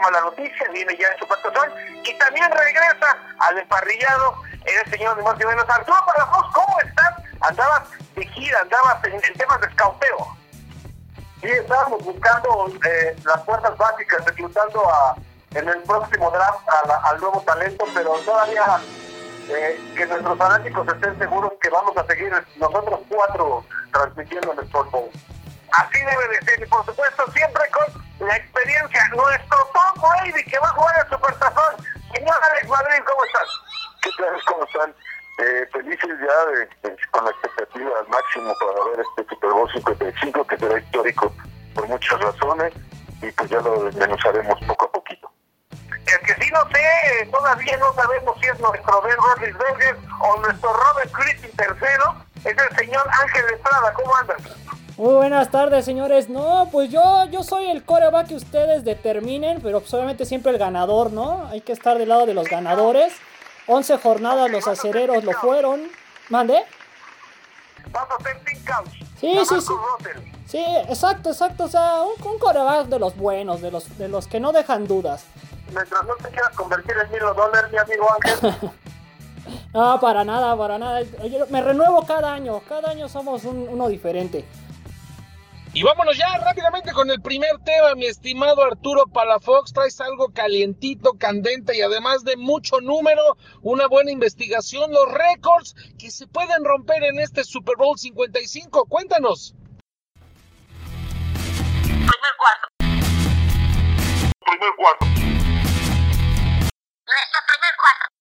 mala noticia, viene ya el Supertazón y también regresa al emparrillado el señor de más y menos Arturo vos ¿cómo estás? Andabas de gira, andabas en, temas de escauteo. Sí, estábamos buscando eh, las fuerzas básicas, reclutando a, en el próximo draft al nuevo talento, pero todavía eh, que nuestros fanáticos estén seguros que vamos a seguir nosotros cuatro transmitiendo en el Bowl. Así debe de ser, y por supuesto siempre con la experiencia. Nuestro Tom Brady que va a jugar el Supertazón. Señor Alex Madrid, ¿cómo estás? ¿Qué tal? ¿Cómo están? Eh, felices ya de, con la expectativa al máximo para ver este Super Bowl 55 que será histórico por muchas razones y pues ya lo desmenuzaremos poco a poquito. El que sí no sé, todavía no sabemos si es nuestro Ben Roethlisberger o nuestro Robert Christie tercero, es el señor Ángel Estrada. ¿Cómo andas? Muy buenas tardes, señores. No, pues yo, yo soy el coreback que ustedes determinen, pero pues obviamente siempre el ganador, ¿no? Hay que estar del lado de los ganadores. 11 jornadas los acereros lo fueron. ¿Mande? Sí, sí, sí. Sí, exacto, exacto. O sea, un, coreback de los buenos, de los, de los que no dejan dudas. Mientras no te quieras convertir en mil dólares, mi amigo Ángel. no, para nada, para nada. me renuevo cada año. Cada año somos uno diferente. Y vámonos ya rápidamente con el primer tema, mi estimado Arturo Palafox. Traes algo calientito, candente y además de mucho número, una buena investigación, los récords que se pueden romper en este Super Bowl 55. Cuéntanos. Primer cuarto. Primer cuarto. Nuestro primer cuarto.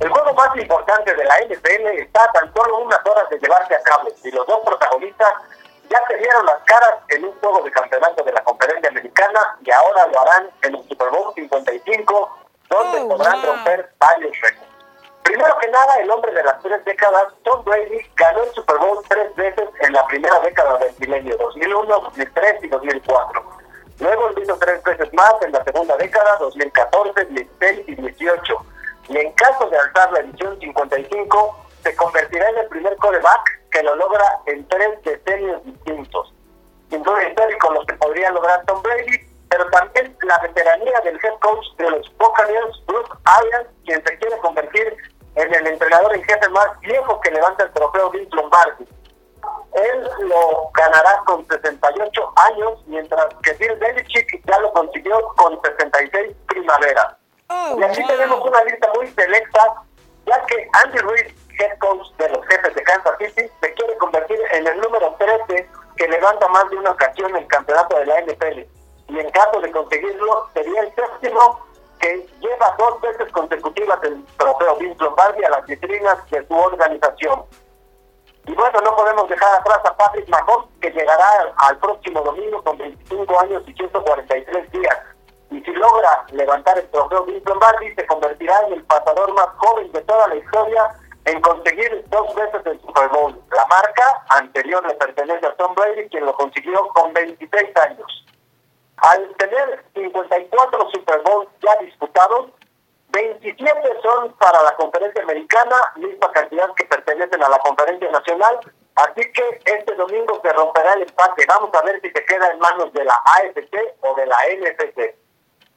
El juego más importante de la NFL está a tan solo unas horas de llevarse a cabo y los dos protagonistas ya se dieron las caras en un juego de campeonato de la conferencia americana y ahora lo harán en el Super Bowl 55 donde oh, podrán romper varios récords. Primero que nada, el hombre de las tres décadas, Tom Brady, ganó el Super Bowl tres veces en la primera década del milenio, 2001, 2003 y 2004. Luego lo hizo tres veces más en la segunda década, 2014, 2016 y 2018 y en caso de alzar la edición 55, se convertirá en el primer coreback que lo logra en tres decenios distintos. Sin duda histórico lo que podría lograr Tom Brady, pero también la veteranía del head coach de los Buccaneers, Bruce Arians, quien se quiere convertir en el entrenador en jefe más viejo que levanta el trofeo Vince Lombardi. Él lo ganará con 68 años, mientras que Bill Belichick ya lo consiguió con 66 primaveras. Oh, y aquí tenemos una lista muy selecta, ya que Andy Ruiz, head coach de los jefes de Kansas City, se quiere convertir en el número 13 que levanta más de una ocasión el campeonato de la NFL. Y en caso de conseguirlo, sería el séptimo que lleva dos veces consecutivas el trofeo Vince Lombardi a las vitrinas de su organización. Y bueno, no podemos dejar atrás a Patrick Mahomes, que llegará al próximo domingo con 25 años y 143 días y si logra levantar el trofeo Vince Lombardi, se convertirá en el pasador más joven de toda la historia en conseguir dos veces el Super Bowl. La marca anterior le pertenece a Tom Brady, quien lo consiguió con 26 años. Al tener 54 Super Bowls ya disputados, 27 son para la conferencia americana, misma cantidad que pertenecen a la conferencia nacional. Así que este domingo se romperá el empate. Vamos a ver si se queda en manos de la AFC o de la NFC.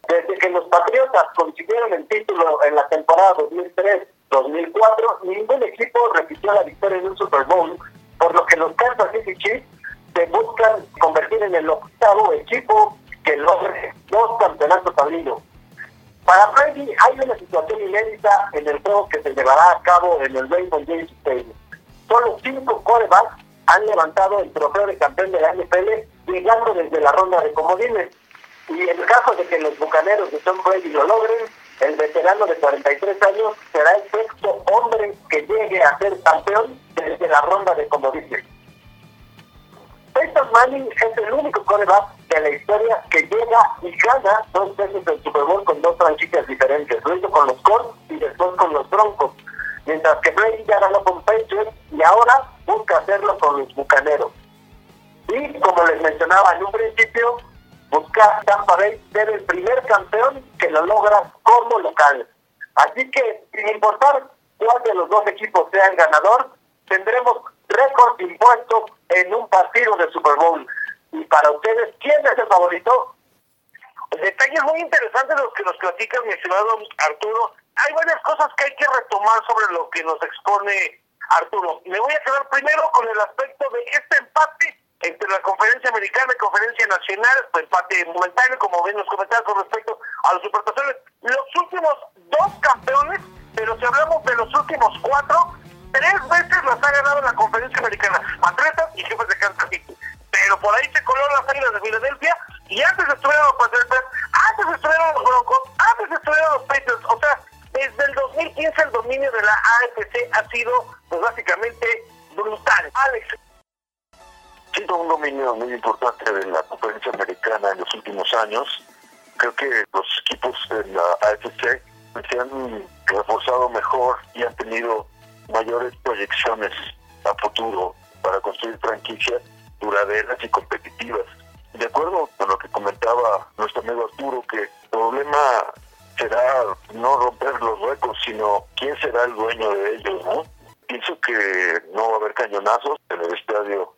Desde que los Patriotas consiguieron el título en la temporada 2003-2004, ningún equipo repitió la victoria en un Super Bowl, por lo que los Kansas City Chiefs se buscan convertir en el octavo equipo que logre dos campeonatos al Para Brady hay una situación inédita en el juego que se llevará a cabo en el Rainbow James Stadium. Solo cinco corebacks han levantado el trofeo de campeón de la NFL llegando desde la ronda de comodines. Y en caso de que los bucaneros de Tom Brady lo logren, el veterano de 43 años será el sexto hombre que llegue a ser campeón desde la ronda de comodines. Peyton Manning es el único coreback de la historia que llega y gana dos veces el Super Bowl con dos franquicias diferentes. Lo hizo con los Colts y después con los Broncos. Mientras que Brady ya ganó con Patriots y ahora busca hacerlo con los Bucaneros. Y como les mencionaba en un principio, busca Tampa Bay ser el primer campeón que lo logra como local. Así que, sin importar cuál de los dos equipos sea el ganador, tendremos récord impuestos en un partido de Super Bowl. Y para ustedes, ¿quién es el favorito? Detalles muy interesantes los que nos platica mi estimado Arturo. Hay varias cosas que hay que retomar sobre lo que nos expone Arturo. Me voy a quedar primero con el aspecto de este empate entre la conferencia americana y conferencia nacional, empate momentáneo, como bien nos comentaron con respecto a los supertazones. Los últimos dos campeones, pero si hablamos de los últimos cuatro, tres veces las ha ganado la conferencia americana, Patriotas y Jefes de Kansas City. Pero por ahí se coló las águilas de Filadelfia y antes estuvieron los Patriotas, antes estuvieron los Broncos, antes estuvieron los Patriots. O sea, desde el 2015 el dominio de la AFC ha sido pues básicamente brutal. Alex. Siendo un dominio muy importante de la conferencia americana en los últimos años, creo que los equipos de la AFC se han reforzado mejor y han tenido mayores proyecciones a futuro para construir franquicias duraderas y competitivas. De acuerdo con lo que comentaba nuestro amigo Arturo, que el problema será no romper los récords, sino quién será el dueño de ellos, ¿no? Pienso que no va a haber cañonazos en el estadio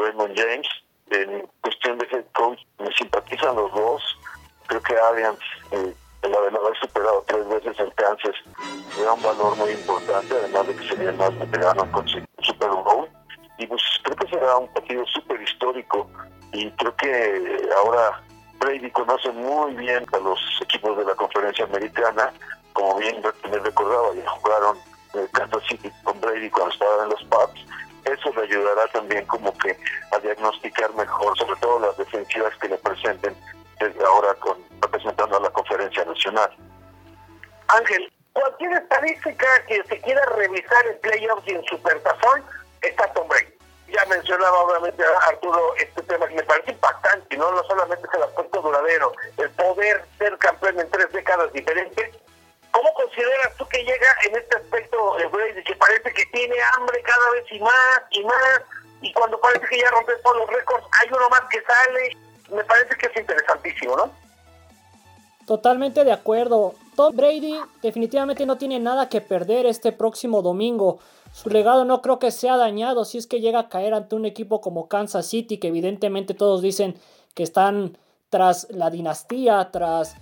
Raymond James. En cuestión de head coach, me simpatizan los dos. Creo que Arians, eh, el haber superado tres veces el Kansas, le da un valor muy importante, además de que sería el más veterano con Super Bowl. Y pues creo que será un partido súper histórico y creo que ahora Brady conoce muy bien a los equipos de la conferencia americana, como bien me recordaba, ya jugaron en Kansas City con Brady cuando estaba en los Pubs. Eso le ayudará también como que a diagnosticar mejor, sobre todo las defensivas que le presenten ahora con representando a la conferencia nacional. Ángel, cualquier estadística que se quiera revisar en playoffs y en supertazón está Tom Brady ya mencionaba obviamente Arturo este tema que me parece impactante, ¿no? No solamente es el aspecto duradero, el poder ser campeón en tres décadas diferentes. ¿Cómo consideras tú que llega en este aspecto el Brady, que parece que tiene hambre cada vez y más y más, y cuando parece que ya rompe todos los récords, hay uno más que sale? Me parece que es interesantísimo, ¿no? Totalmente de acuerdo. Tom Brady definitivamente no tiene nada que perder este próximo domingo. Su legado no creo que sea dañado si es que llega a caer ante un equipo como Kansas City, que evidentemente todos dicen que están tras la dinastía, tras,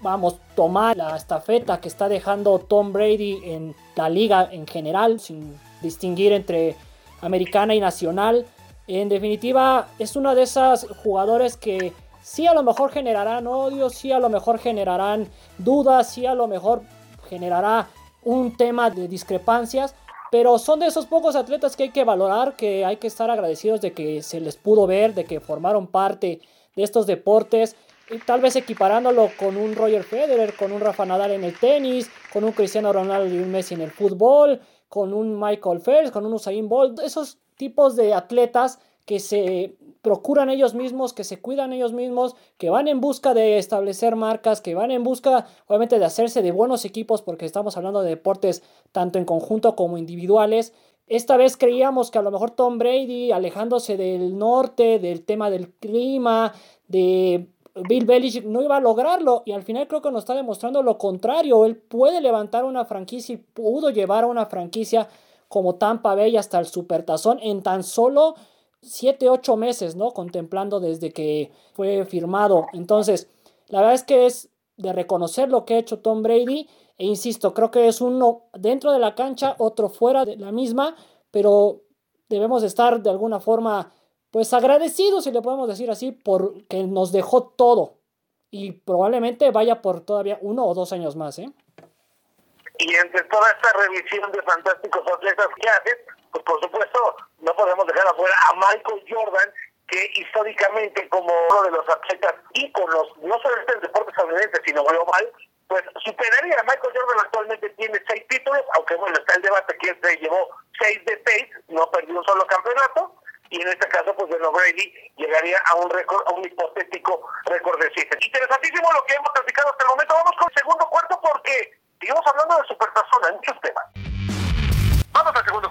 vamos, tomar la estafeta que está dejando Tom Brady en la liga en general, sin distinguir entre americana y nacional. En definitiva, es uno de esos jugadores que sí a lo mejor generarán odio, sí a lo mejor generarán dudas, sí a lo mejor generará un tema de discrepancias, pero son de esos pocos atletas que hay que valorar, que hay que estar agradecidos de que se les pudo ver, de que formaron parte de estos deportes. Tal vez equiparándolo con un Roger Federer, con un Rafa Nadal en el tenis, con un Cristiano Ronaldo y un Messi en el fútbol, con un Michael Phelps, con un Usain Bolt, esos tipos de atletas que se procuran ellos mismos, que se cuidan ellos mismos, que van en busca de establecer marcas, que van en busca obviamente de hacerse de buenos equipos, porque estamos hablando de deportes tanto en conjunto como individuales. Esta vez creíamos que a lo mejor Tom Brady, alejándose del norte, del tema del clima, de Bill Belichick, no iba a lograrlo. Y al final creo que nos está demostrando lo contrario. Él puede levantar una franquicia y pudo llevar a una franquicia como Tampa Bay hasta el Supertazón en tan solo 7, 8 meses, ¿no? Contemplando desde que fue firmado. Entonces, la verdad es que es de reconocer lo que ha hecho Tom Brady. E insisto, creo que es uno dentro de la cancha, otro fuera de la misma, pero debemos estar de alguna forma, pues agradecidos, si le podemos decir así, porque nos dejó todo. Y probablemente vaya por todavía uno o dos años más, ¿eh? Y entre toda esta revisión de fantásticos atletas que haces, pues por supuesto no podemos dejar afuera a Michael Jordan, que históricamente como uno de los atletas íconos, no solo en el deporte estadounidense, sino global, pues superaría a Michael Jordan actualmente tiene seis títulos, aunque bueno, está el debate que se llevó seis de seis, no perdió un solo campeonato, y en este caso, pues bueno, Brady llegaría a un récord, a un hipotético récord de siete. Interesantísimo lo que hemos platicado hasta el momento. Vamos con el segundo cuarto porque sigamos hablando de supertazón, muchos temas. Vamos al. Segundo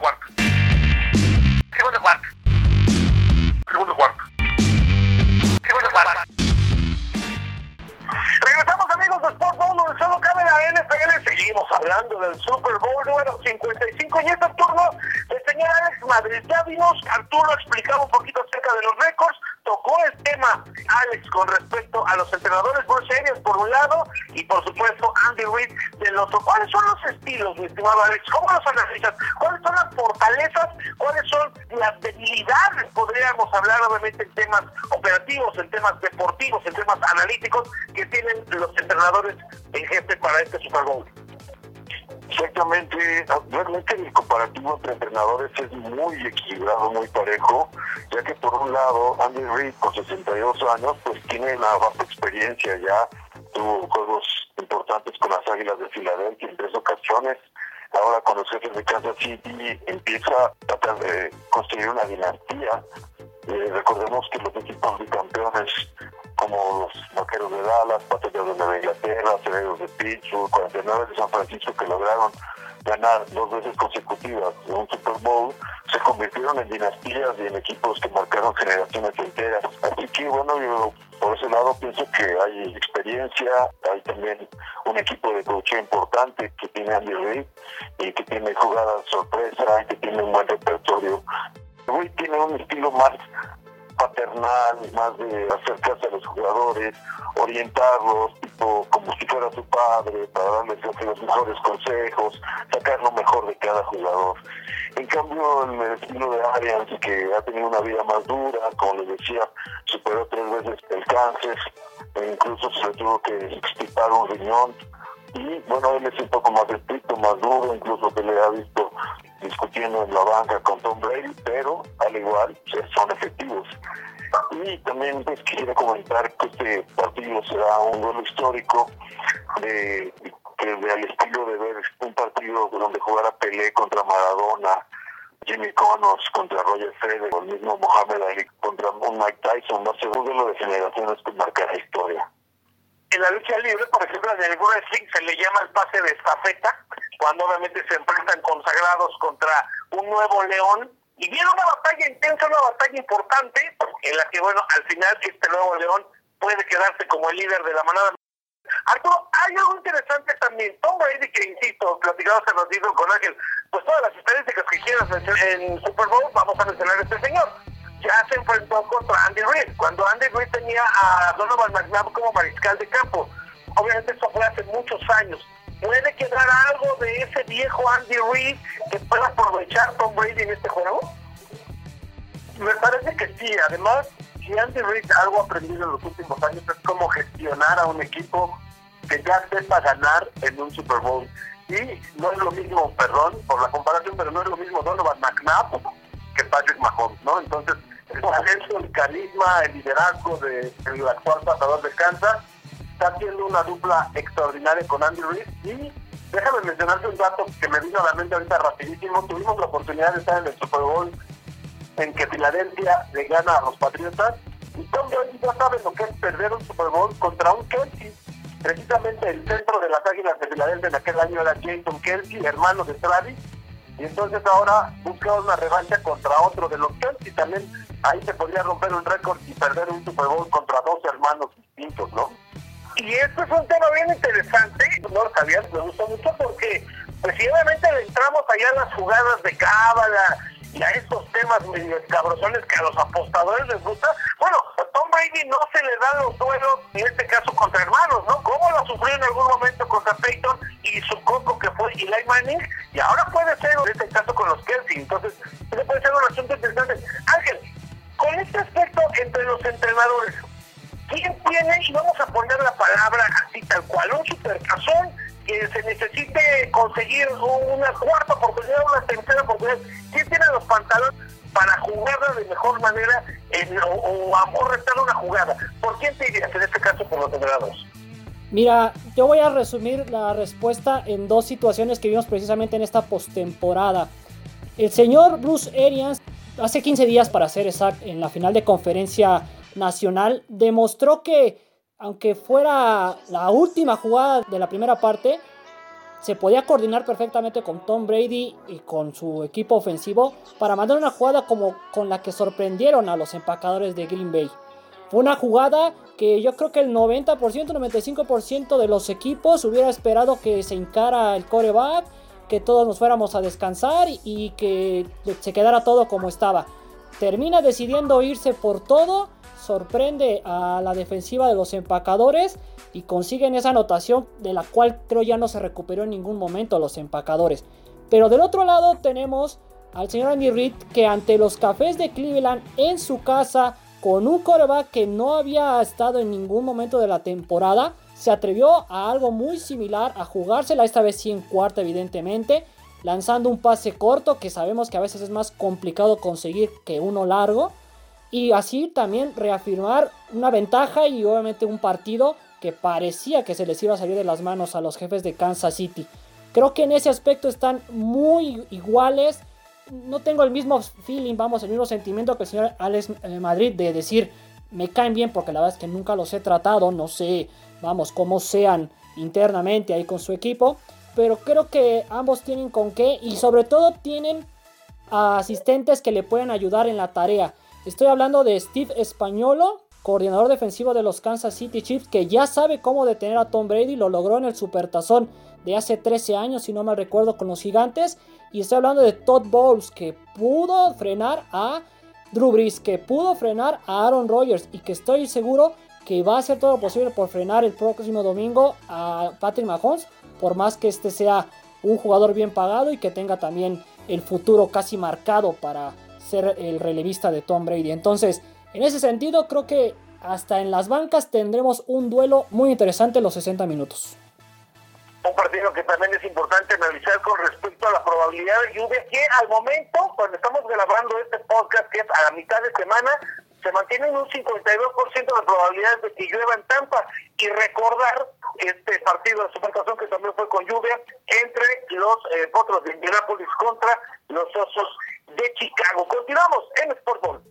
Reid con 62 años pues tiene una vasta experiencia ya, tuvo juegos importantes con las Águilas de Filadelfia en tres ocasiones, ahora con los jefes de Kansas City empieza a tratar de construir una dinastía. Eh, recordemos que los equipos de campeones como los vaqueros de Dallas, Patriotas de Nueva Inglaterra, Cerebros de Pittsburgh, 49 de San Francisco que lograron ganar dos veces consecutivas un Super Bowl, se convirtieron en dinastías y en equipos que marcaron generaciones enteras. Así que bueno, yo por ese lado pienso que hay experiencia, hay también un equipo de coaching importante que tiene Andy Reid y que tiene jugadas sorpresa y que tiene un buen repertorio. Reid tiene un estilo más paternal, más de acercarse a los jugadores, orientarlos, tipo como si fuera su padre, para darles los mejores consejos, sacar lo mejor de cada jugador. En cambio, el estilo de Arians, que ha tenido una vida más dura, como les decía, superó tres veces el cáncer, e incluso se tuvo que extirpar un riñón. Y bueno, él es un poco más estricto, más duro, incluso se le ha visto discutiendo en la banca con Tom Brady, pero al igual son efectivos. Y también pues quisiera comentar que este partido será un duelo histórico de, de, al estilo de ver un partido donde jugara Pelé contra Maradona, Jimmy Connors contra Roger Federer, el mismo Mohamed Ali contra un Mike Tyson, va a ser de generaciones que marcará historia. En la lucha libre, por ejemplo, en el wrestling se le llama el pase de estafeta, cuando obviamente se enfrentan consagrados contra un nuevo león y viene una batalla intensa, una batalla importante, en la que, bueno, al final este nuevo león puede quedarse como el líder de la manada. Arturo, hay algo interesante también. Tom Brady, que insisto, platicado se nos dijo con Ángel, pues todas las estadísticas que quieras en Super Bowl, vamos a mencionar a este señor. Ya se enfrentó contra Andy Reid, cuando Andy Reid tenía a Donovan McNabb como mariscal de campo. Obviamente eso fue hace muchos años ¿Puede quedar algo de ese viejo Andy Reid que pueda aprovechar Tom Brady en este juego? Me parece que sí. Además, si Andy Reid algo aprendido en los últimos años es cómo gestionar a un equipo que ya sepa ganar en un Super Bowl. Y no es lo mismo, perdón por la comparación, pero no es lo mismo Donovan McNabb que Patrick Mahomes, ¿no? Entonces, el talento, el carisma, el liderazgo del actual pasador de Kansas está haciendo una dupla extraordinaria con Andy Reid y déjame mencionarte un dato que me vino a la mente ahorita rapidísimo. Tuvimos la oportunidad de estar en el Super Bowl en que Filadelfia le gana a los Patriotas y Tom Brady ya sabe lo que es perder un Super Bowl contra un Kelsey. Precisamente el centro de las Águilas de Filadelfia en aquel año era Jason Kelsey, hermano de Travis. Y entonces ahora busca una revancha contra otro de los Kelsey. También ahí se podría romper un récord y perder un Super Bowl contra dos hermanos distintos, ¿no? Y esto es un tema bien interesante, no lo me gusta mucho porque pues si obviamente le entramos allá a las jugadas de cábala y a estos temas medio escabrosones que a los apostadores les gusta, bueno, a Tom Brady no se le dan los duelos, en este caso contra hermanos, ¿no? Como lo sufrió en algún momento contra Peyton y su coco que fue Eli Manning, y ahora puede ser en este caso con los Kelsey, entonces puede ser un asunto interesante. Ángel, con este aspecto entre los entrenadores, ¿Quién tiene, y vamos a poner la palabra así tal cual, un supercazón que se necesite conseguir una cuarta oportunidad, una tercera oportunidad? ¿Quién tiene los pantalones para jugarla de mejor manera en, o, o restar una jugada? ¿Por quién te dirías en este caso por los entrenadores? Mira, yo voy a resumir la respuesta en dos situaciones que vimos precisamente en esta postemporada. El señor Bruce Arians, hace 15 días para ser exacto, en la final de conferencia nacional demostró que, aunque fuera la última jugada de la primera parte, se podía coordinar perfectamente con Tom Brady y con su equipo ofensivo para mandar una jugada como con la que sorprendieron a los empacadores de Green Bay. Fue una jugada que yo creo que el 90%, 95% de los equipos hubiera esperado que se encara el coreback, que todos nos fuéramos a descansar y que se quedara todo como estaba. Termina decidiendo irse por todo sorprende a la defensiva de los empacadores y consiguen esa anotación de la cual creo ya no se recuperó en ningún momento los empacadores. Pero del otro lado tenemos al señor Andy Reid que ante los cafés de Cleveland en su casa con un coreback que no había estado en ningún momento de la temporada se atrevió a algo muy similar, a jugársela esta vez sí en cuarta evidentemente, lanzando un pase corto que sabemos que a veces es más complicado conseguir que uno largo y así también reafirmar una ventaja y obviamente un partido que parecía que se les iba a salir de las manos a los jefes de Kansas City. Creo que en ese aspecto están muy iguales. No tengo el mismo feeling, vamos, el mismo sentimiento que el señor Alex eh, Madrid de decir me caen bien porque la verdad es que nunca los he tratado, no sé, vamos, cómo sean internamente ahí con su equipo. Pero creo que ambos tienen con qué y sobre todo tienen asistentes que le pueden ayudar en la tarea. Estoy hablando de Steve Españolo, coordinador defensivo de los Kansas City Chiefs, que ya sabe cómo detener a Tom Brady, lo logró en el Supertazón de hace 13 años, si no mal recuerdo, con los Gigantes. Y estoy hablando de Todd Bowles, que pudo frenar a Drew Brees, que pudo frenar a Aaron Rodgers y que estoy seguro que va a hacer todo lo posible por frenar el próximo domingo a Patrick Mahomes, por más que este sea un jugador bien pagado y que tenga también el futuro casi marcado para el relevista de Tom Brady. Entonces, en ese sentido, creo que hasta en las bancas tendremos un duelo muy interesante los 60 minutos. Un partido que también es importante analizar con respecto a la probabilidad de lluvia, que al momento, cuando estamos grabando este podcast, que es a la mitad de semana, se mantiene un 52% de probabilidades de que llueva en Tampa. Y recordar este partido de supertazón que también fue con lluvia entre los eh, potros de Indianapolis contra los osos de Chicago. Continuamos en Sportball.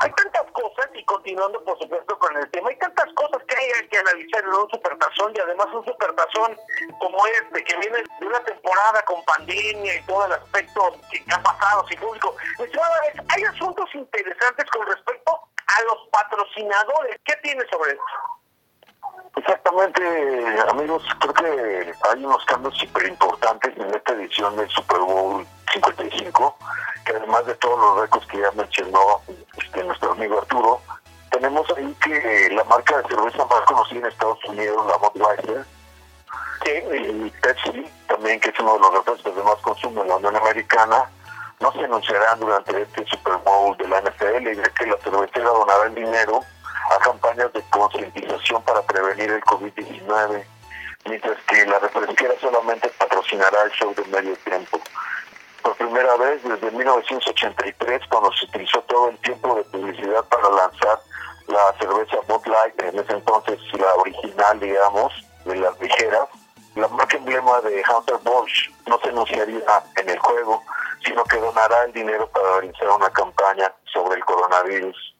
Hay tantas cosas, y continuando por supuesto con el tema, hay tantas cosas que hay que analizar en un supertazón y además un supertazón como este, que viene de una temporada con pandemia y todo el aspecto que ha pasado sin público. Hay asuntos interesantes con respecto a los patrocinadores. ¿Qué tiene sobre esto? Exactamente, amigos, creo que hay unos cambios súper importantes en esta edición del Super Bowl 55, que además de todos los récords que ya mencionó este, nuestro amigo Arturo, tenemos ahí que la marca de cerveza más conocida en Estados Unidos, la Budweiser, y Pepsi, también que es uno de los refrescos de más consumo en la Unión Americana, no se anunciarán durante este Super Bowl de la NFL, ya que la cervecera donará el dinero campañas de concientización para prevenir el COVID-19, mientras que la refresquera solamente patrocinará el show de medio tiempo. Por primera vez desde 1983, cuando se utilizó todo el tiempo de publicidad para lanzar la cerveza Bud Light, en ese entonces la original, digamos, de las ligeras, la marca emblema de Hunter Bosch no se anunciaría en el juego, sino que donará el dinero para realizar una campaña sobre el coronavirus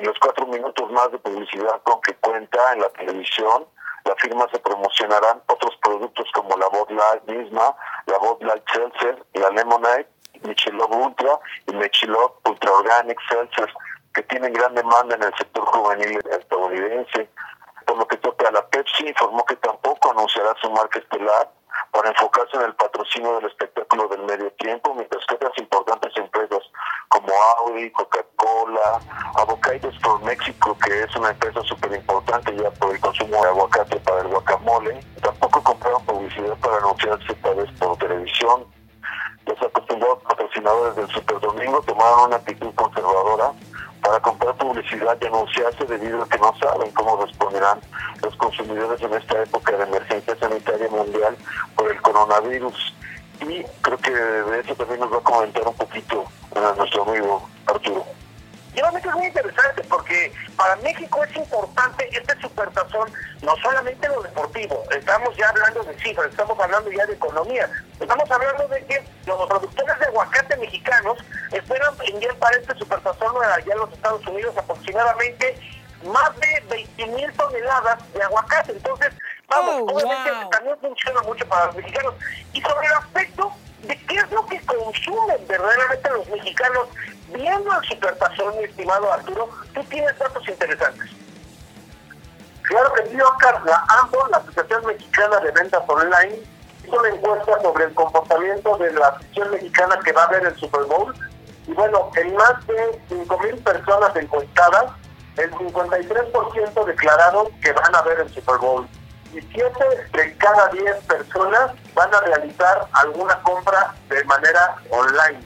en los cuatro minutos más de publicidad con que cuenta en la televisión, la firma se promocionarán otros productos como la Bud Light misma, la Bud Light Seltzer, la Lemonade, Michelob Ultra y Michelob Ultra Organic Seltzer, que tienen gran demanda en el sector juvenil estadounidense. Por lo que toca a la Pepsi, informó que tampoco anunciará su marca estelar para enfocarse en el patrocinio del espectáculo del medio tiempo, mientras que otras importantes empresas como Audi, Coca-Cola, Avocados por México, que es una empresa súper importante ya por el consumo de aguacate para el guacamole, tampoco compraron publicidad para anunciarse tal vez por televisión. Los acostumbrados patrocinadores del Super Domingo tomaron una actitud conservadora para comprar publicidad y anunciarse debido a que no saben cómo responderán los consumidores en esta época de emergencia sanitaria mundial por el coronavirus. Y creo que de eso también nos va a comentar un poquito a nuestro amigo Arturo. Realmente es muy interesante porque para México es importante este supertazón, no solamente lo deportivo, estamos ya hablando de cifras, estamos hablando ya de economía, estamos hablando de que los productores de aguacate mexicanos esperan enviar para este supertazón allá en los Estados Unidos aproximadamente más de 20 mil toneladas de aguacate. Entonces, vamos, oh, obviamente también funciona mucho para los mexicanos. Y sobre el aspecto de qué es lo que consumen verdaderamente los mexicanos, viendo el supertazón, mi estimado Arturo, tú tienes datos interesantes. Claro que sí, Oscar. La AMBO, la Asociación Mexicana de Ventas Online, hizo una encuesta sobre el comportamiento de la afición mexicana que va a ver el Super Bowl. Y bueno, en más de 5.000 personas encuestadas, el 53% declararon que van a ver el Super Bowl. Y 7 de cada 10 personas van a realizar alguna compra de manera online.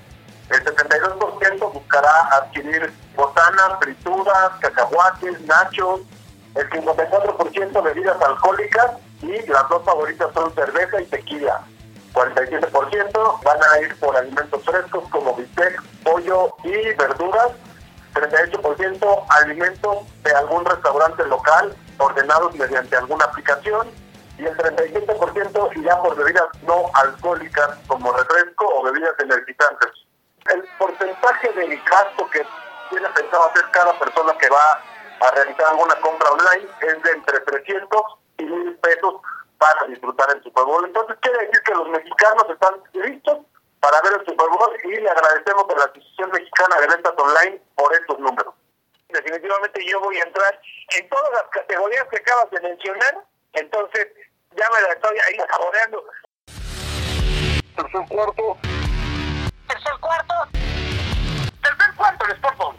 El 72% buscará adquirir botanas, frituras, cacahuates, nachos, el 54% bebidas alcohólicas y las dos favoritas son cerveza y tequila. 47% van a ir por alimentos frescos como bistec, pollo y verduras. 38% alimentos de algún restaurante local ordenados mediante alguna aplicación y el 37% irá por bebidas no alcohólicas como refresco o bebidas energizantes. El porcentaje de gasto que tiene pensado hacer cada persona que va a realizar alguna compra online es de entre 300 y 1000 pesos para disfrutar el Super Bowl. Entonces quiere decir que los mexicanos están listos para ver el Super Bowl y le agradecemos a la Asociación Mexicana de Ventas Online por estos números. Definitivamente yo voy a entrar en todas las categorías que acabas de mencionar, entonces ya me la estoy ahí saboreando. Tercer cuarto. Tercer cuarto. Tercer cuarto, Sport Bowl.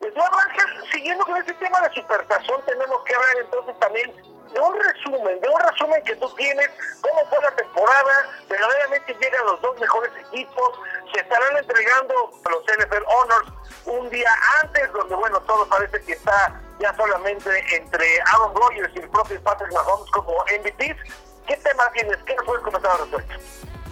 Eduardo Ángel, siguiendo con este tema de Supertazón, tenemos que hablar entonces también de un resumen, de un resumen que tú tienes, cómo fue la temporada, verdaderamente llegan los dos mejores equipos, se estarán entregando los NFL Honors un día antes, donde bueno, todo parece que está ya solamente entre Aaron Rodgers y el propio Patrick Mahomes como MVPs. ¿Qué tema tienes? ¿Qué nos puedes comentar al respecto?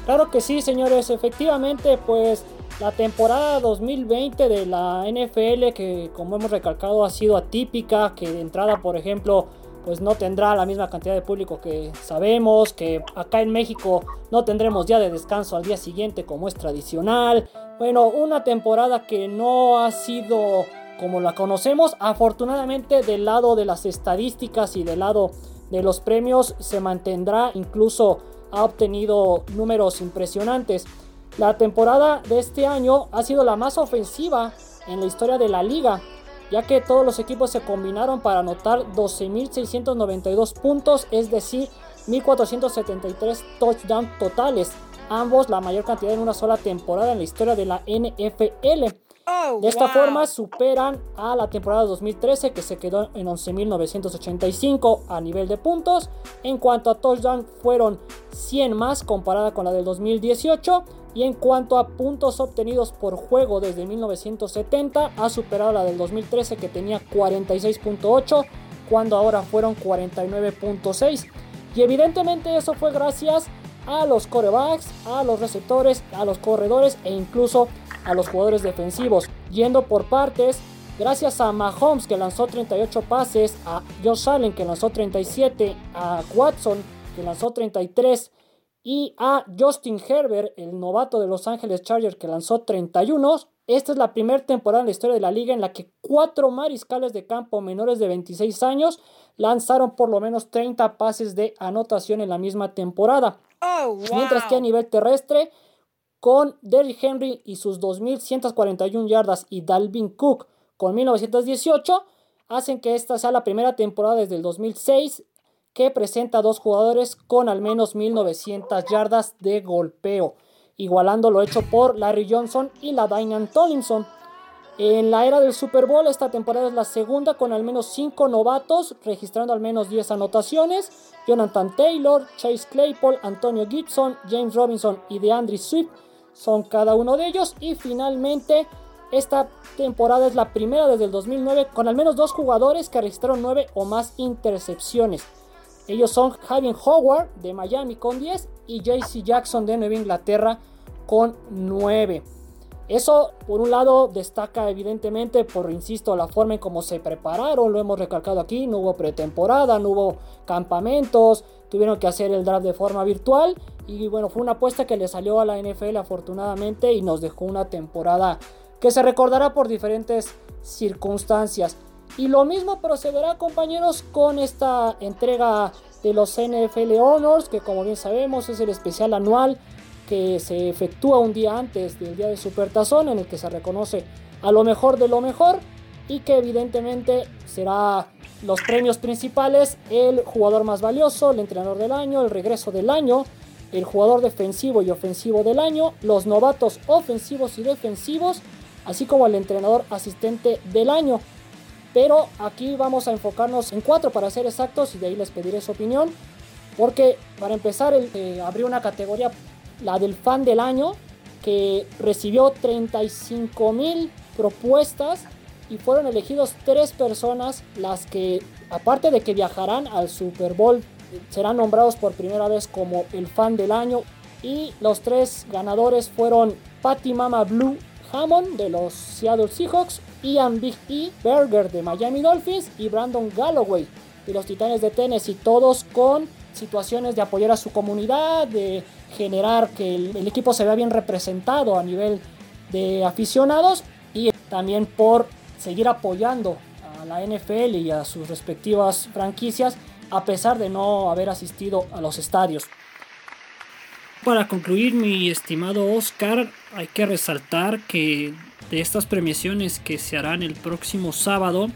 Claro que sí, señores. Efectivamente, pues la temporada 2020 de la NFL, que como hemos recalcado ha sido atípica, que de entrada, por ejemplo, pues no tendrá la misma cantidad de público que sabemos, que acá en México no tendremos día de descanso al día siguiente como es tradicional. Bueno, una temporada que no ha sido como la conocemos. Afortunadamente del lado de las estadísticas y del lado de los premios se mantendrá, incluso ha obtenido números impresionantes. La temporada de este año ha sido la más ofensiva en la historia de la liga, ya que todos los equipos se combinaron para anotar 12.692 puntos, es decir, 1.473 touchdowns totales, ambos la mayor cantidad en una sola temporada en la historia de la NFL. de esta forma superan a la temporada 2013 que se quedó en 11.985 a nivel de puntos. En cuanto a touchdown fueron 100 más comparada con la del 2018 y en cuanto a puntos obtenidos por juego desde 1970 ha superado la del 2013 que tenía 46.8 cuando ahora fueron 49.6 y evidentemente eso fue gracias a los corebacks, a los receptores, a los corredores e incluso a los jugadores defensivos. Yendo por partes, gracias a Mahomes que lanzó 38 pases, a Josh Allen que lanzó 37, a Watson que lanzó 33 y a Justin Herbert, el novato de Los Ángeles Chargers que lanzó 31. Esta es la primera temporada en la historia de la liga en la que cuatro mariscales de campo menores de 26 años lanzaron por lo menos 30 pases de anotación en la misma temporada. Oh, Mientras que a nivel terrestre, con Derrick Henry y sus 2.141 yardas y Dalvin Cook con 1.918, hacen que esta sea la primera temporada desde el 2006 que presenta dos jugadores con al menos 1.900 yardas de golpeo, igualando lo hecho por Larry Johnson y la Tomlinson. En la era del Super Bowl, esta temporada es la segunda con al menos 5 novatos, registrando al menos 10 anotaciones. Jonathan Taylor, Chase Claypool, Antonio Gibson, James Robinson y DeAndre Swift son cada uno de ellos. Y finalmente, esta temporada es la primera desde el 2009 con al menos dos jugadores que registraron 9 o más intercepciones. Ellos son Javier Howard de Miami con 10 y JC Jackson de Nueva Inglaterra con 9. Eso, por un lado, destaca evidentemente por, insisto, la forma en cómo se prepararon, lo hemos recalcado aquí, no hubo pretemporada, no hubo campamentos, tuvieron que hacer el draft de forma virtual y bueno, fue una apuesta que le salió a la NFL afortunadamente y nos dejó una temporada que se recordará por diferentes circunstancias. Y lo mismo procederá compañeros con esta entrega de los NFL Honors, que como bien sabemos es el especial anual que se efectúa un día antes del día de Supertazón, en el que se reconoce a lo mejor de lo mejor. y que evidentemente será los premios principales, el jugador más valioso, el entrenador del año, el regreso del año, el jugador defensivo y ofensivo del año, los novatos ofensivos y defensivos, así como el entrenador asistente del año. Pero aquí vamos a enfocarnos en cuatro para ser exactos y de ahí les pediré su opinión. Porque para empezar eh, abrió una categoría, la del fan del año, que recibió 35 mil propuestas y fueron elegidos tres personas las que, aparte de que viajarán al Super Bowl, serán nombrados por primera vez como el fan del año. Y los tres ganadores fueron Patty Mama Blue Hammond de los Seattle Seahawks, Ian Big E Berger de Miami Dolphins y Brandon Galloway de los Titanes de Tennessee, todos con situaciones de apoyar a su comunidad, de generar que el, equipo se vea bien representado a nivel de aficionados y también por seguir apoyando a la NFL y a sus respectivas franquicias a pesar de no haber asistido a los estadios. Para concluir, mi estimado Oscar, hay que resaltar que de estas premiaciones que se harán el próximo sábado,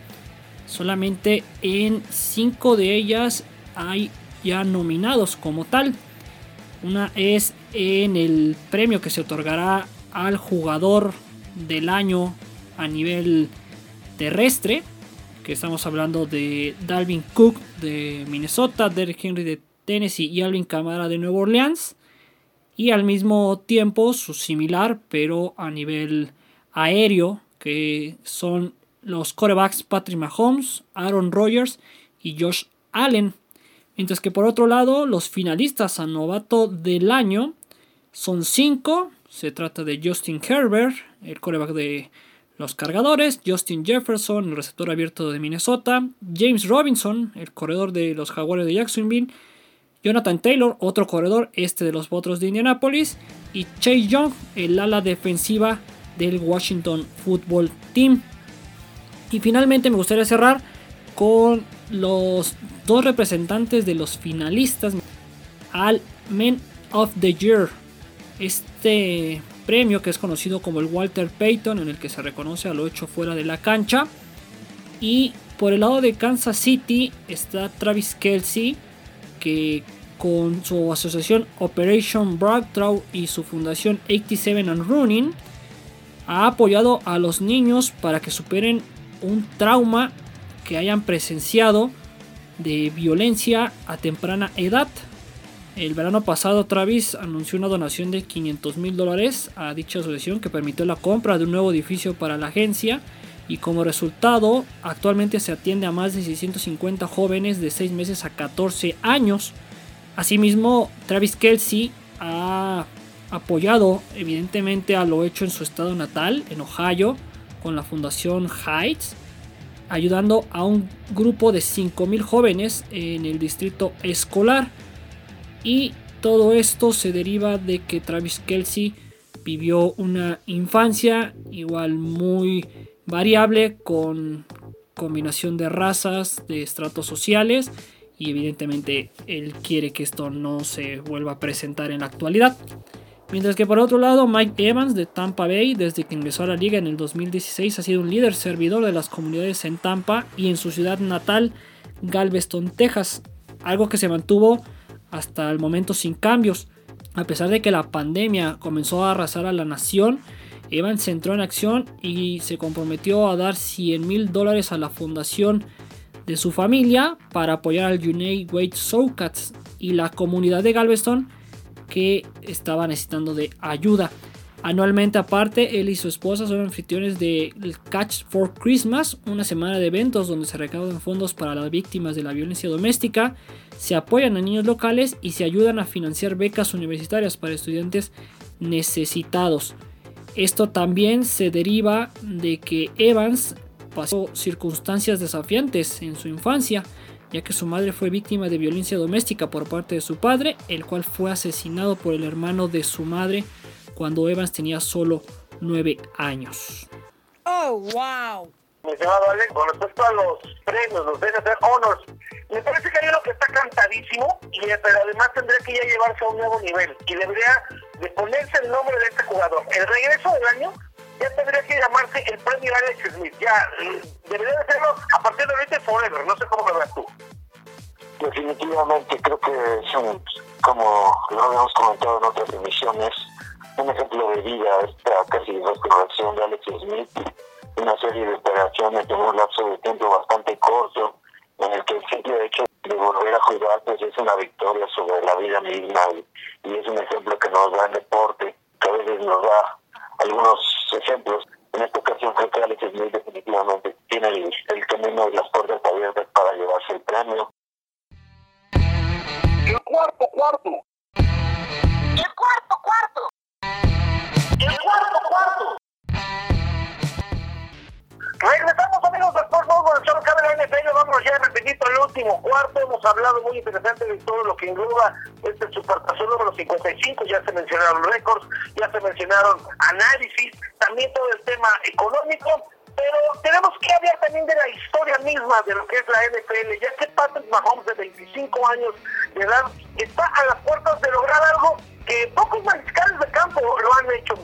solamente en cinco de ellas hay ya nominados como tal. Una es en el premio que se otorgará al jugador del año a nivel terrestre, que estamos hablando de Dalvin Cook de Minnesota, Derrick Henry de Tennessee y Alvin Kamara de Nueva Orleans. Y al mismo tiempo su similar, pero a nivel aéreo, que son los corebacks Patrick Mahomes, Aaron Rodgers y Josh Allen. Mientras que por otro lado, los finalistas a novato del año son cinco. Se trata de Justin Herbert, el coreback de los cargadores, Justin Jefferson, el receptor abierto de Minnesota, James Robinson, el corredor de los Jaguares de Jacksonville, Jonathan Taylor, otro corredor, este de los Potros de Indianapolis, y Chase Young, el ala defensiva del Washington Football Team. Y finalmente me gustaría cerrar con los dos representantes de los finalistas al Men of the Year. Este premio que es conocido como el Walter Payton, en el que se reconoce a lo hecho fuera de la cancha. Y por el lado de Kansas City está Travis Kelsey, que con su asociación Operation Breakthrough y su fundación 87 and Running, ha apoyado a los niños para que superen un trauma que hayan presenciado de violencia a temprana edad. El verano pasado Travis anunció una donación de 500 mil dólares a dicha asociación que permitió la compra de un nuevo edificio para la agencia y como resultado actualmente se atiende a más de 650 jóvenes de 6 meses a 14 años. Asimismo, Travis Kelsey ha apoyado evidentemente a lo hecho en su estado natal, en Ohio, con la fundación Heights, ayudando a un grupo de 5.000 jóvenes en el distrito escolar. Y todo esto se deriva de que Travis Kelsey vivió una infancia igual muy variable con combinación de razas, de estratos sociales y evidentemente él quiere que esto no se vuelva a presentar en la actualidad. Mientras que por otro lado, Mike Evans de Tampa Bay, desde que ingresó a la liga en el 2016, ha sido un líder servidor de las comunidades en Tampa y en su ciudad natal, Galveston, Texas, algo que se mantuvo hasta el momento sin cambios. A pesar de que la pandemia comenzó a arrasar a la nación, Evans entró en acción y se comprometió a dar 100 mil dólares a la fundación de su familia para apoyar al United Way Cats y la comunidad de Galveston que estaba necesitando de ayuda. Anualmente aparte, él y su esposa son anfitriones de Catch for Christmas, una semana de eventos donde se recaudan fondos para las víctimas de la violencia doméstica, se apoyan a niños locales y se ayudan a financiar becas universitarias para estudiantes necesitados. Esto también se deriva de que Evans pasó circunstancias desafiantes en su infancia, ya que su madre fue víctima de violencia doméstica por parte de su padre, el cual fue asesinado por el hermano de su madre cuando Evans tenía solo 9 años. ¡Oh, wow! Mi estimado Alex, con respecto a los premios, los ser Honors, me parece que hay uno que está cantadísimo, y, pero además tendría que ya llevarse a un nuevo nivel y debería de ponerse el nombre de este jugador. El regreso del año ya tendría que llamarse el premio Alex Smith. Ya, debería de serlo a partir de ahorita forever. No sé cómo lo ves tú. Definitivamente, creo que es un, como lo habíamos comentado en otras emisiones, un ejemplo de vida esta casi restauración de Alex Smith, una serie de operaciones en un lapso de tiempo bastante corto, en el que el simple hecho de volver a jugar pues es una victoria sobre la vida misma y, es un ejemplo que nos da el deporte, que a veces nos da algunos ejemplos. En esta ocasión creo que Alex Smith definitivamente tiene el, el camino y las puertas abiertas para llevarse el premio. El cuarto cuarto. El cuarto cuarto. El cuarto cuarto. Regresamos amigos del Sport el show de la NFL, vamos ya repetito el último cuarto, hemos hablado muy interesante de todo lo que engloba este supertazón número 55, ya se mencionaron récords, ya se mencionaron análisis, también todo el tema económico, pero tenemos que hablar también de la historia misma de lo que es la NFL, ya que Patrick Mahomes de 25 años de edad está a las puertas de lograr algo que pocos mariscales de campo lo han hecho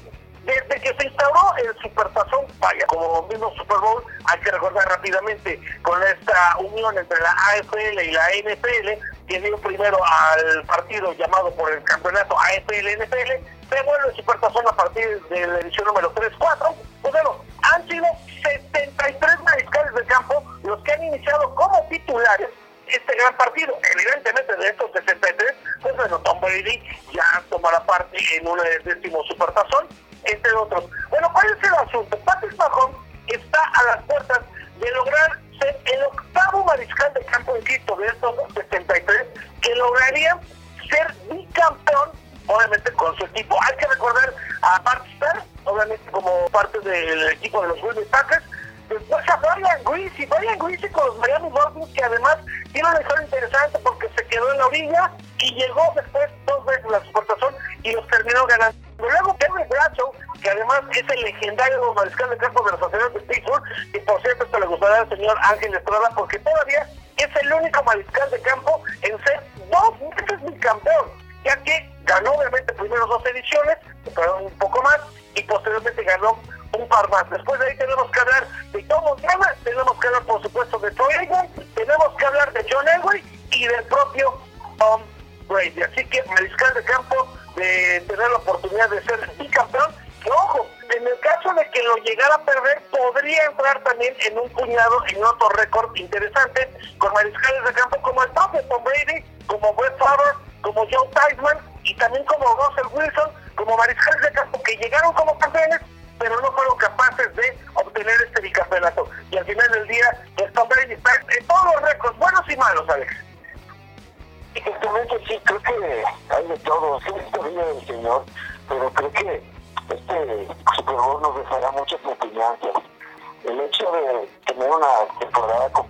desde que se instauró el Supertazón, vaya, como mismo Super Bowl, hay que recordar rápidamente con esta unión entre la AFL y la NFL, que dio primero al partido llamado por el campeonato AFL-NFL, se vuelve el Supertazón a partir de la edición número 3-4. Pues bueno, han sido 73 mariscales de campo los que han iniciado como titulares este gran partido. Evidentemente de estos 63, pues bueno, Tom Brady ya tomará parte en un décimo supertazón entre otros. Bueno, ¿cuál es el asunto? Patrick Mahomes está a las puertas de lograr ser el octavo mariscal de campo, insisto, de estos 63, que lograría ser bicampeón, obviamente con su equipo. Hay que recordar a Bart obviamente como parte del equipo de los Green Packers, Después a Brian Greasy, Brian Greasy con los Miami Dolphins, que además tiene una historia interesante porque se quedó en la orilla y llegó después dos veces la Supertazón y los terminó ganando. Luego Terry Bradshaw, que además es el legendario mariscal de campo de los aceleros de Pittsburgh, y por cierto esto le gustará al señor Ángel Estrada porque todavía es el único mariscal de campo en ser dos veces bicampeón, ya que ganó obviamente primero dos ediciones, un poco más, y posteriormente ganó un par más. Después de ahí tenemos que hablar de Tom Montana, tenemos que hablar por supuesto de Troy Aikman, tenemos que hablar de John Elway y del propio Tom Brady. Así que mariscal de campo de tener la oportunidad de ser bicampeón, ojo, en el caso de que lo llegara a perder, podría entrar también en un puñado, en otro récord interesante, con mariscales de campo como el propio Tom Brady, como Brett Favre, como Joe Theismann y también como Russell Wilson, como mariscales de campo que llegaron como campeones pero no fueron capaces de obtener este bicampeonato. Y al final del día, el Tom Brady está en todos los récords, buenos y malos, Alex. Exactamente, sí, creo que hay de todo, sí, vida del Señor, pero creo que este Super nos dejará muchas enseñanzas. El hecho de tener una temporada con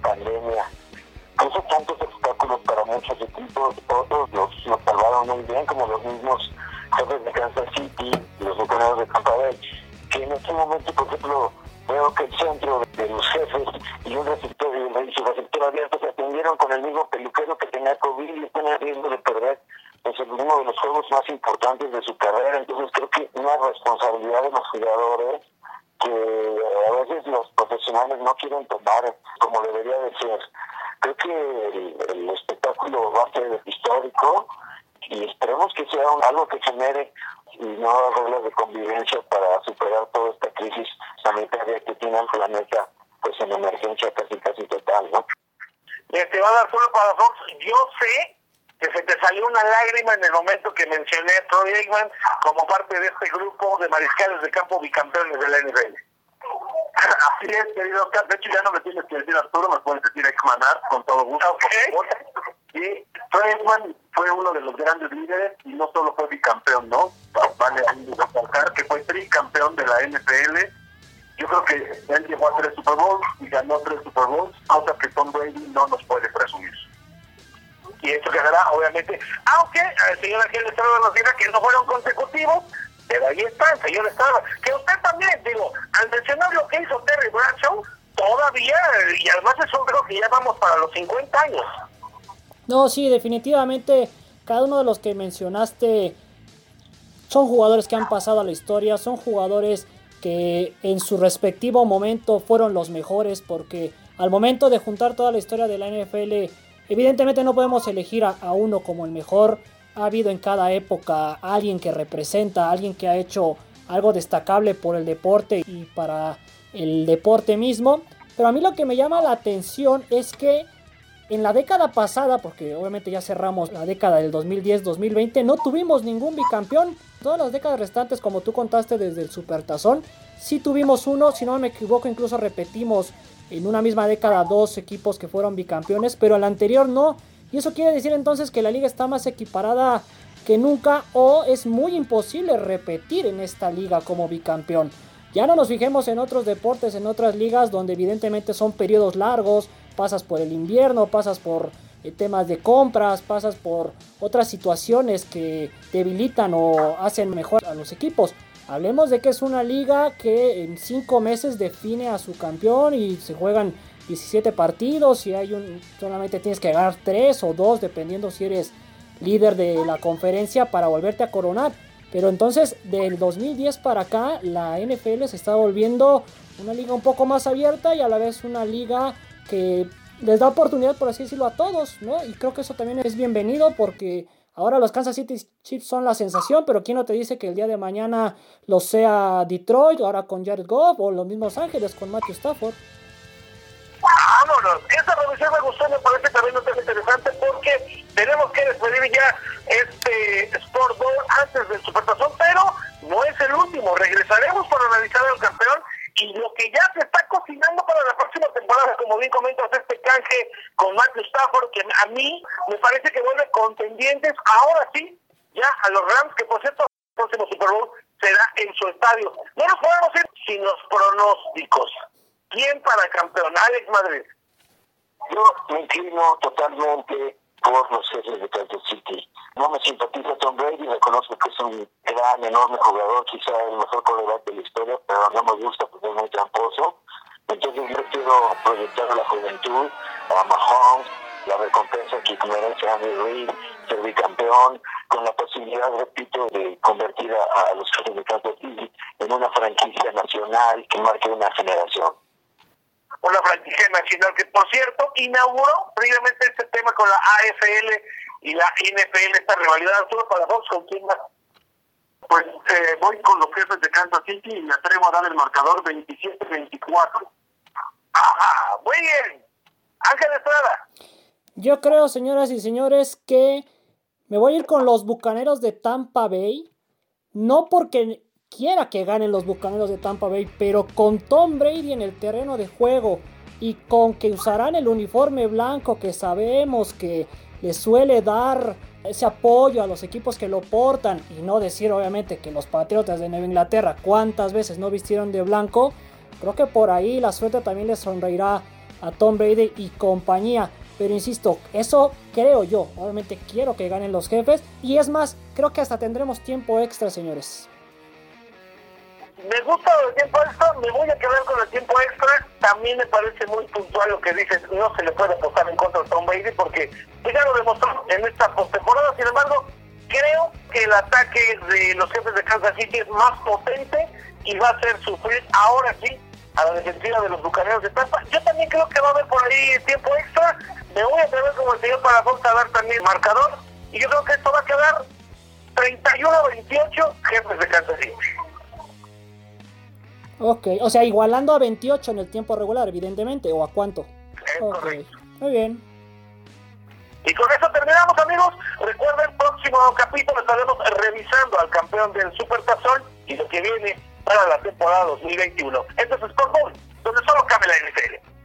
como parte de este grupo de mariscales de campo bicampeones de la NFL. Así es, querido Oscar. De hecho, ya no me tienes que decir Arturo, me puedes decir Aikman con todo gusto. Okay. Y Troy fue uno de los grandes líderes y no solo fue bicampeón, ¿no? Vale recalcar que fue tricampeón de la NFL. Yo creo que él llegó a tres Super Bowls y ganó tres Super Bowls, cosa que Tom Brady no nos puede presumir. Y eso quedará, obviamente, aunque el señor Ángel Estrada nos diga que no fueron consecutivos, pero ahí está el señor Estrada. Que usted también, digo, al mencionar lo que hizo Terry Bradshaw, todavía, y además es un creo que ya vamos para los 50 años. No, sí, definitivamente cada uno de los que mencionaste son jugadores que han pasado a la historia, son jugadores que en su respectivo momento fueron los mejores, porque al momento de juntar toda la historia de la NFL, evidentemente no podemos elegir a, uno como el mejor. Ha habido en cada época alguien que representa, alguien que ha hecho algo destacable por el deporte y para el deporte mismo. Pero a mí lo que me llama la atención es que en la década pasada, porque obviamente ya cerramos la década del 2010-2020, no tuvimos ningún bicampeón. Todas las décadas restantes, como tú contaste desde el Supertazón, sí tuvimos uno, si no me equivoco, incluso repetimos en una misma década dos equipos que fueron bicampeones, pero el anterior no. Y eso quiere decir entonces que la liga está más equiparada que nunca o es muy imposible repetir en esta liga como bicampeón. Ya no nos fijemos en otros deportes, en otras ligas donde evidentemente son periodos largos, pasas por el invierno, pasas por eh, temas de compras, pasas por otras situaciones que debilitan o hacen mejor a los equipos. Hablemos de que es una liga que en 5 meses define a su campeón y se juegan 17 partidos y hay un solamente tienes que ganar 3 o 2 dependiendo si eres líder de la conferencia para volverte a coronar. Pero entonces del 2010 para acá la NFL se está volviendo una liga un poco más abierta y a la vez una liga que les da oportunidad, por así decirlo, a todos, ¿no? Y creo que eso también es bienvenido porque ahora los Kansas City Chiefs son la sensación, pero ¿quién no te dice que el día de mañana lo sea Detroit, ahora con Jared Goff, o los mismos Ángeles con Matthew Stafford? Vámonos, esa revisión me gustó, me parece también un tema interesante porque tenemos que despedir ya este Sport Bowl antes del Supertazón, pero no es el último, regresaremos para analizar al campeón y lo que ya se está cocinando para la próxima temporada, como bien comentas, este canje con Matthew Stafford, que a mí me parece que vuelve contendientes, ahora sí, ya a los Rams, que por cierto, el próximo Super Bowl será en su estadio. No nos podemos ir sin los pronósticos. ¿Quién para campeón? Alex Madrid. Yo me inclino totalmente por los jefes de Kansas City. No me simpatiza Tom Brady, reconozco que es un gran, enorme jugador, quizá el mejor corredor de la historia, pero no me gusta porque es muy tramposo. Entonces yo quiero proyectar a la juventud, a Mahomes, la recompensa que merece Andy Reid, ser bicampeón, con la posibilidad, repito, de convertir a, los jefes de Kansas City en una franquicia nacional que marque una generación una franquicia nacional que, por cierto, inauguró previamente este tema con la AFL y la NFL, esta rivalidad. Arturo para Fox, ¿con quién más? Pues eh, voy con los jefes de Kansas City y me atrevo a dar el marcador 27-24. Ajá, muy bien. Ángel Estrada. Yo creo, señoras y señores, que me voy a ir con los Bucaneros de Tampa Bay. No porque quiera que ganen los Bucaneros de Tampa Bay, pero con Tom Brady en el terreno de juego y con que usarán el uniforme blanco que sabemos que le suele dar ese apoyo a los equipos que lo portan y no decir obviamente que los Patriotas de Nueva Inglaterra cuántas veces no vistieron de blanco, creo que por ahí la suerte también le sonreirá a Tom Brady y compañía. Pero insisto, eso creo yo. Obviamente quiero que ganen los jefes. Y es más, creo que hasta tendremos tiempo extra, señores me gusta el tiempo extra, me voy a quedar con el tiempo extra. También me parece muy puntual lo que dices, no se le puede apostar en contra de Tom Brady porque pues, ya lo demostró en esta postemporada. Sin embargo, creo que el ataque de los jefes de Kansas City es más potente y va a hacer sufrir ahora sí a la defensiva de los bucaneros de Tampa. Yo también creo que va a haber por ahí tiempo extra. Me voy a quedar como el señor para a dar también marcador. Y yo creo que esto va a quedar 31-28 jefes de Kansas City. Ok, o sea, igualando a 28 en el tiempo regular, evidentemente, ¿o a cuánto? okay. Muy bien. Y con eso terminamos, amigos. Recuerden, próximo capítulo estaremos revisando al campeón del Super Tazón y lo que viene para la temporada 2021. Esto es Sport Bowl, donde solo cambia la NFL.